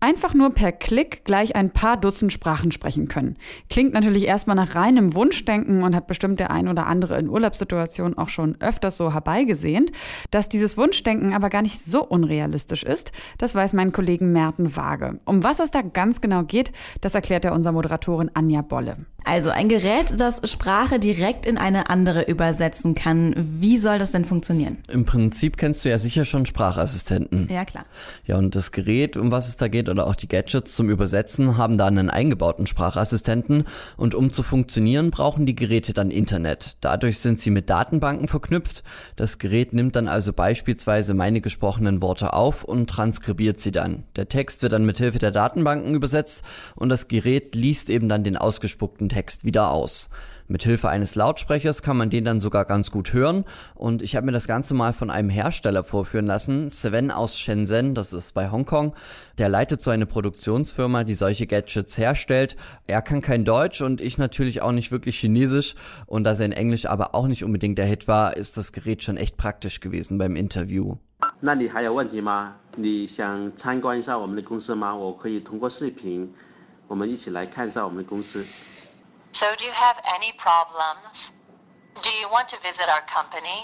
einfach nur per Klick gleich ein paar Dutzend Sprachen sprechen können. Klingt natürlich erstmal nach reinem Wunschdenken und hat bestimmt der ein oder andere in Urlaubssituationen auch schon öfters so herbeigesehnt. Dass dieses Wunschdenken aber gar nicht so unrealistisch ist, das weiß mein Kollegen Merten Waage. Um was es da ganz genau geht, das erklärt er unserer Moderatorin Anja Bolle. Also ein Gerät, das Sprache direkt in eine andere übersetzen kann. Wie soll das denn funktionieren? Im Prinzip kennst du ja sicher schon Sprachassistenten. Ja, klar. Ja, und das Gerät, um was es da geht, oder auch die Gadgets zum Übersetzen, haben da einen eingebauten Sprachassistenten. Und um zu funktionieren, brauchen die Geräte dann Internet. Dadurch sind sie mit Datenbanken verknüpft. Das Gerät nimmt dann also beispielsweise meine gesprochenen Worte auf und transkribiert sie dann. Der Text wird dann mit Hilfe der Datenbanken übersetzt und das Gerät liest eben dann den ausgespuckten Text wieder aus. Mit Hilfe eines Lautsprechers kann man den dann sogar ganz gut hören und ich habe mir das Ganze mal von einem Hersteller vorführen lassen, Sven aus Shenzhen, das ist bei Hongkong. Der leitet so eine Produktionsfirma, die solche Gadgets herstellt. Er kann kein Deutsch und ich natürlich auch nicht wirklich Chinesisch und da sein Englisch aber auch nicht unbedingt der Hit war, ist das Gerät schon echt praktisch gewesen beim Interview. 那你还有问题吗？你想参观一下我们的公司吗？我可以通过视频，我们一起来看一下我们的公司。 So do you have any problems? Do you want to visit our company?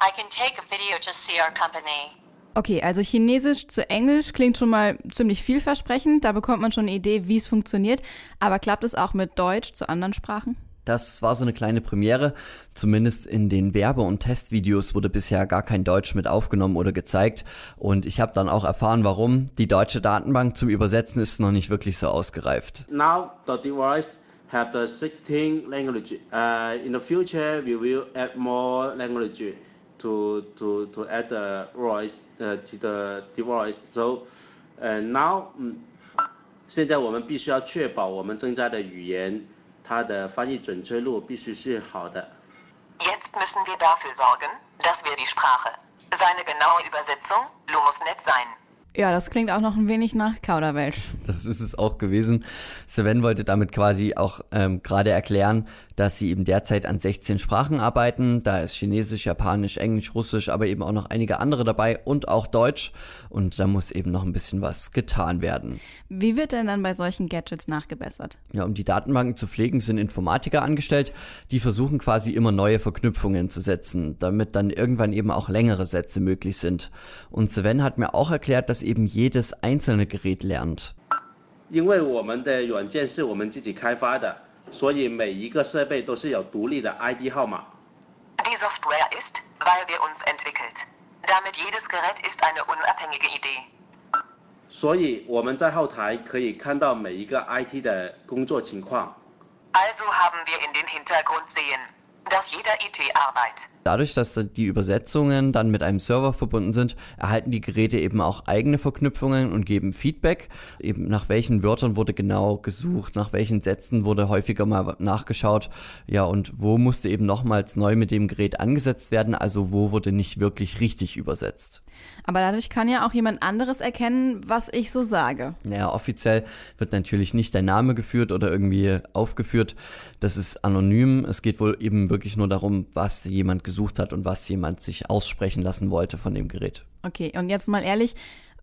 I can take a video to see our company. Okay, also Chinesisch zu Englisch klingt schon mal ziemlich vielversprechend. Da bekommt man schon eine Idee, wie es funktioniert. Aber klappt es auch mit Deutsch zu anderen Sprachen? Das war so eine kleine Premiere. Zumindest in den Werbe- und Testvideos wurde bisher gar kein Deutsch mit aufgenommen oder gezeigt. Und ich habe dann auch erfahren, warum. Die deutsche Datenbank zum Übersetzen ist noch nicht wirklich so ausgereift. Now the device have the 16 language. Uh, in the future, we will add more language to to to add the voice uh, to the device. So, uh, now, 现在我们必须要确保我们增加的语言，它的翻译准确度必须是好的。Jetzt müssen wir dafür sorgen, dass wir die Sprache, seine genaue Übersetzung, muss nett sein. Ja, das klingt auch noch ein wenig nach Kauderwelsch. Das ist es auch gewesen. Sven wollte damit quasi auch ähm, gerade erklären, dass sie eben derzeit an 16 Sprachen arbeiten. Da ist Chinesisch, Japanisch, Englisch, Russisch, aber eben auch noch einige andere dabei und auch Deutsch. Und da muss eben noch ein bisschen was getan werden. Wie wird denn dann bei solchen Gadgets nachgebessert? Ja, um die Datenbanken zu pflegen, sind Informatiker angestellt, die versuchen quasi immer neue Verknüpfungen zu setzen, damit dann irgendwann eben auch längere Sätze möglich sind. Und Sven hat mir auch erklärt, dass eben jedes einzelne Gerät lernt. 因为我们的软件是我们自己开发的， 所以每一个设备都是有独立的 ID 号码。Die Software ist, weil wir uns entwickelt. Damit jedes Gerät ist eine unabhängige Idee. 所以我们在后台可以看到每一个 IT 的工作情况。Also haben wir in den Hintergrund sehen, dass jeder IT arbeitet. Dadurch, dass die Übersetzungen dann mit einem Server verbunden sind, erhalten die Geräte eben auch eigene Verknüpfungen und geben Feedback. Eben nach welchen Wörtern wurde genau gesucht, nach welchen Sätzen wurde häufiger mal nachgeschaut. Ja, und wo musste eben nochmals neu mit dem Gerät angesetzt werden, also wo wurde nicht wirklich richtig übersetzt. Aber dadurch kann ja auch jemand anderes erkennen, was ich so sage. Naja, offiziell wird natürlich nicht dein Name geführt oder irgendwie aufgeführt. Das ist anonym. Es geht wohl eben wirklich nur darum, was jemand gesucht gesucht hat und was jemand sich aussprechen lassen wollte von dem Gerät. Okay, und jetzt mal ehrlich,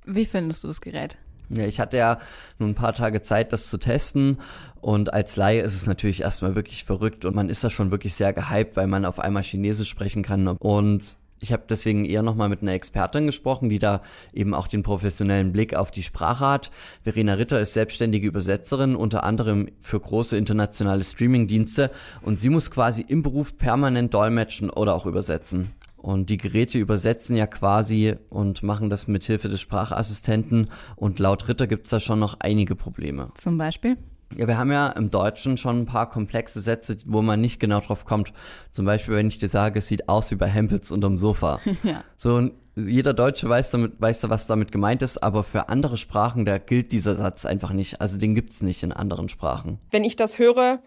wie findest du das Gerät? Ja, ich hatte ja nun ein paar Tage Zeit, das zu testen. Und als Laie ist es natürlich erstmal wirklich verrückt und man ist da schon wirklich sehr gehypt, weil man auf einmal Chinesisch sprechen kann. Und ich habe deswegen eher nochmal mit einer Expertin gesprochen, die da eben auch den professionellen Blick auf die Sprache hat. Verena Ritter ist selbstständige Übersetzerin, unter anderem für große internationale Streamingdienste und sie muss quasi im Beruf permanent dolmetschen oder auch übersetzen. Und die Geräte übersetzen ja quasi und machen das mit Hilfe des Sprachassistenten. Und laut Ritter gibt's da schon noch einige Probleme. Zum Beispiel? Ja, wir haben ja im Deutschen schon ein paar komplexe Sätze, wo man nicht genau drauf kommt. Zum Beispiel, wenn ich dir sage, es sieht aus wie bei Hempels unterm Sofa. ja. So, jeder Deutsche weiß damit, weiß, was damit gemeint ist, aber für andere Sprachen, da gilt dieser Satz einfach nicht. Also den gibt's nicht in anderen Sprachen. Wenn ich das höre,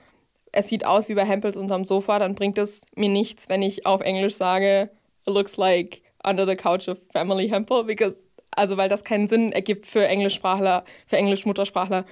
es sieht aus wie bei Hempels unterm Sofa, dann bringt es mir nichts, wenn ich auf Englisch sage, it looks like under the couch of Family Hempel, because, also weil das keinen Sinn ergibt für Englischsprachler, für Englisch-Muttersprachler.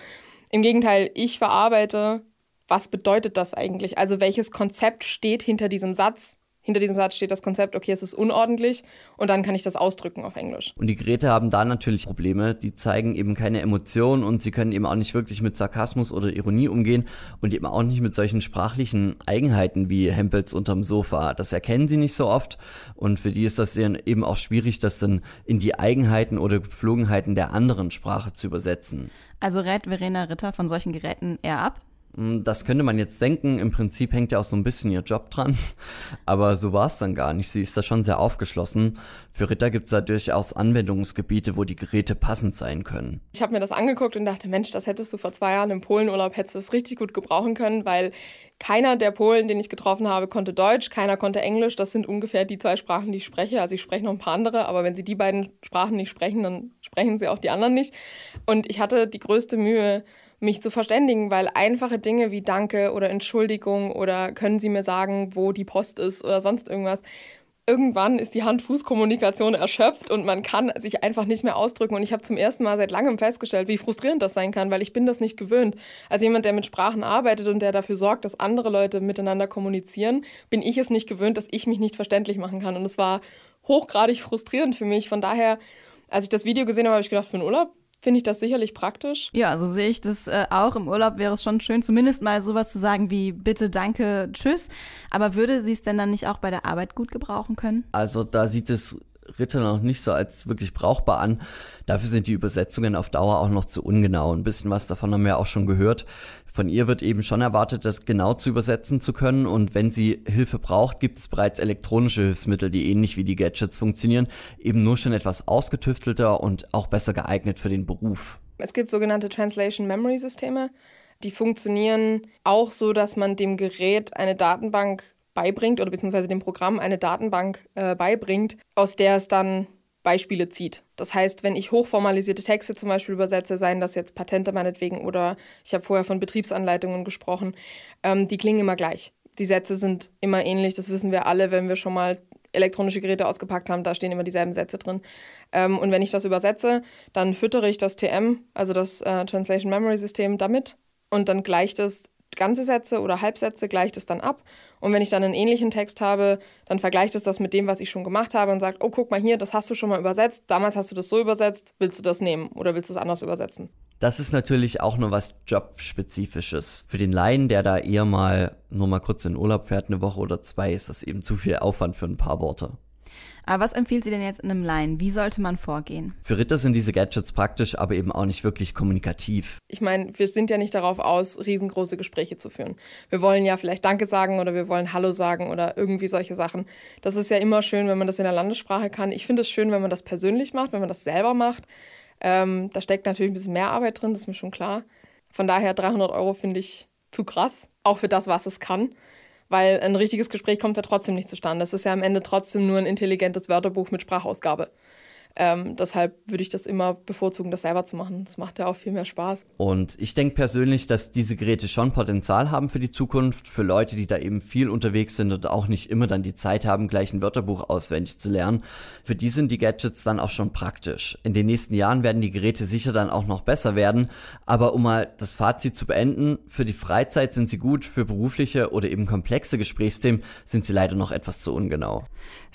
Im Gegenteil, ich verarbeite, was bedeutet das eigentlich? Also welches Konzept steht hinter diesem Satz? Hinter diesem Satz steht das Konzept, okay, es ist unordentlich und dann kann ich das ausdrücken auf Englisch. Und die Geräte haben da natürlich Probleme. Die zeigen eben keine Emotionen und sie können eben auch nicht wirklich mit Sarkasmus oder Ironie umgehen und eben auch nicht mit solchen sprachlichen Eigenheiten wie Hempels unterm Sofa. Das erkennen sie nicht so oft und für die ist das eben auch schwierig, das dann in die Eigenheiten oder Gepflogenheiten der anderen Sprache zu übersetzen. Also rät Verena Ritter von solchen Geräten eher ab? Hm, das könnte man jetzt denken. Im Prinzip hängt ja auch so ein bisschen ihr Job dran. Aber so war es dann gar nicht. Sie ist da schon sehr aufgeschlossen. Für Ritter gibt es da durchaus Anwendungsgebiete, wo die Geräte passend sein können. Ich habe mir das angeguckt und dachte, Mensch, das hättest du vor zwei Jahren im Polenurlaub, hättest du das richtig gut gebrauchen können, weil keiner der Polen, den ich getroffen habe, konnte Deutsch, keiner konnte Englisch. Das sind ungefähr die zwei Sprachen, die ich spreche. Also ich spreche noch ein paar andere, aber wenn sie die beiden Sprachen nicht sprechen, dann sprechen sie auch die anderen nicht. Und ich hatte die größte Mühe, mich zu verständigen, weil einfache Dinge wie Danke oder Entschuldigung oder können Sie mir sagen, wo die Post ist oder sonst irgendwas. Irgendwann ist die Hand-Fuß-Kommunikation erschöpft und man kann sich einfach nicht mehr ausdrücken. Und ich habe zum ersten Mal seit langem festgestellt, wie frustrierend das sein kann, weil ich bin das nicht gewöhnt. Als jemand, der mit Sprachen arbeitet und der dafür sorgt, dass andere Leute miteinander kommunizieren, bin ich es nicht gewöhnt, dass ich mich nicht verständlich machen kann. Und es war hochgradig frustrierend für mich. Von daher, als ich das Video gesehen habe, habe ich gedacht, für einen Urlaub finde ich das sicherlich praktisch. Ja, so sehe ich das äh, auch. Im Urlaub wäre es schon schön, zumindest mal sowas zu sagen wie bitte, danke, tschüss. Aber würde sie es denn dann nicht auch bei der Arbeit gut gebrauchen können? Also da sieht es Ritter noch nicht so als wirklich brauchbar an. Dafür sind die Übersetzungen auf Dauer auch noch zu ungenau. Ein bisschen was davon haben wir auch schon gehört. Von ihr wird eben schon erwartet, das genau zu übersetzen zu können. Und wenn sie Hilfe braucht, gibt es bereits elektronische Hilfsmittel, die ähnlich wie die Gadgets funktionieren, eben nur schon etwas ausgetüftelter und auch besser geeignet für den Beruf. Es gibt sogenannte Translation Memory Systeme. Die funktionieren auch so, dass man dem Gerät eine Datenbank beibringt oder beziehungsweise dem Programm eine Datenbank äh, beibringt, aus der es dann Beispiele zieht. Das heißt, wenn ich hochformalisierte Texte zum Beispiel übersetze, seien das jetzt Patente meinetwegen oder ich habe vorher von Betriebsanleitungen gesprochen, ähm, die klingen immer gleich. Die Sätze sind immer ähnlich, das wissen wir alle, wenn wir schon mal elektronische Geräte ausgepackt haben, da stehen immer dieselben Sätze drin. Ähm, und wenn ich das übersetze, dann füttere ich das TM, also das äh, Translation Memory System, damit und dann gleicht es ganze Sätze oder Halbsätze, gleicht es dann ab und wenn ich dann einen ähnlichen Text habe, dann vergleicht es das mit dem, was ich schon gemacht habe und sagt, oh, guck mal hier, das hast du schon mal übersetzt, damals hast du das so übersetzt, willst du das nehmen oder willst du es anders übersetzen? Das ist natürlich auch nur was Jobspezifisches. Für den Laien, der da eher mal nur mal kurz in Urlaub fährt, eine Woche oder zwei, ist das eben zu viel Aufwand für ein paar Worte. Aber was empfiehlt sie denn jetzt in einem Line? Wie sollte man vorgehen? Für Ritter sind diese Gadgets praktisch, aber eben auch nicht wirklich kommunikativ. Ich meine, wir sind ja nicht darauf aus, riesengroße Gespräche zu führen. Wir wollen ja vielleicht Danke sagen oder wir wollen Hallo sagen oder irgendwie solche Sachen. Das ist ja immer schön, wenn man das in der Landessprache kann. Ich finde es schön, wenn man das persönlich macht, wenn man das selber macht. Ähm, da steckt natürlich ein bisschen mehr Arbeit drin, das ist mir schon klar. Von daher 300 Euro finde ich zu krass, auch für das, was es kann weil ein richtiges Gespräch kommt ja trotzdem nicht zustande. Es ist ja am Ende trotzdem nur ein intelligentes Wörterbuch mit Sprachausgabe. Ähm, deshalb würde ich das immer bevorzugen, das selber zu machen. Das macht ja auch viel mehr Spaß. Und ich denke persönlich, dass diese Geräte schon Potenzial haben für die Zukunft, für Leute, die da eben viel unterwegs sind und auch nicht immer dann die Zeit haben, gleich ein Wörterbuch auswendig zu lernen. Für die sind die Gadgets dann auch schon praktisch. In den nächsten Jahren werden die Geräte sicher dann auch noch besser werden. Aber um mal das Fazit zu beenden, für die Freizeit sind sie gut, für berufliche oder eben komplexe Gesprächsthemen sind sie leider noch etwas zu ungenau.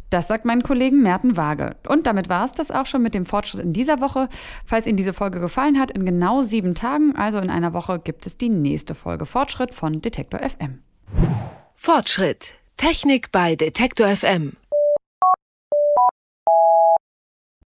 Das sagt mein Kollegen Merten Waage. Und damit war es das auch schon mit dem Fortschritt in dieser Woche. Falls Ihnen diese Folge gefallen hat, in genau sieben Tagen, also in einer Woche, gibt es die nächste Folge Fortschritt von Detektor FM. Fortschritt. Technik bei Detektor FM.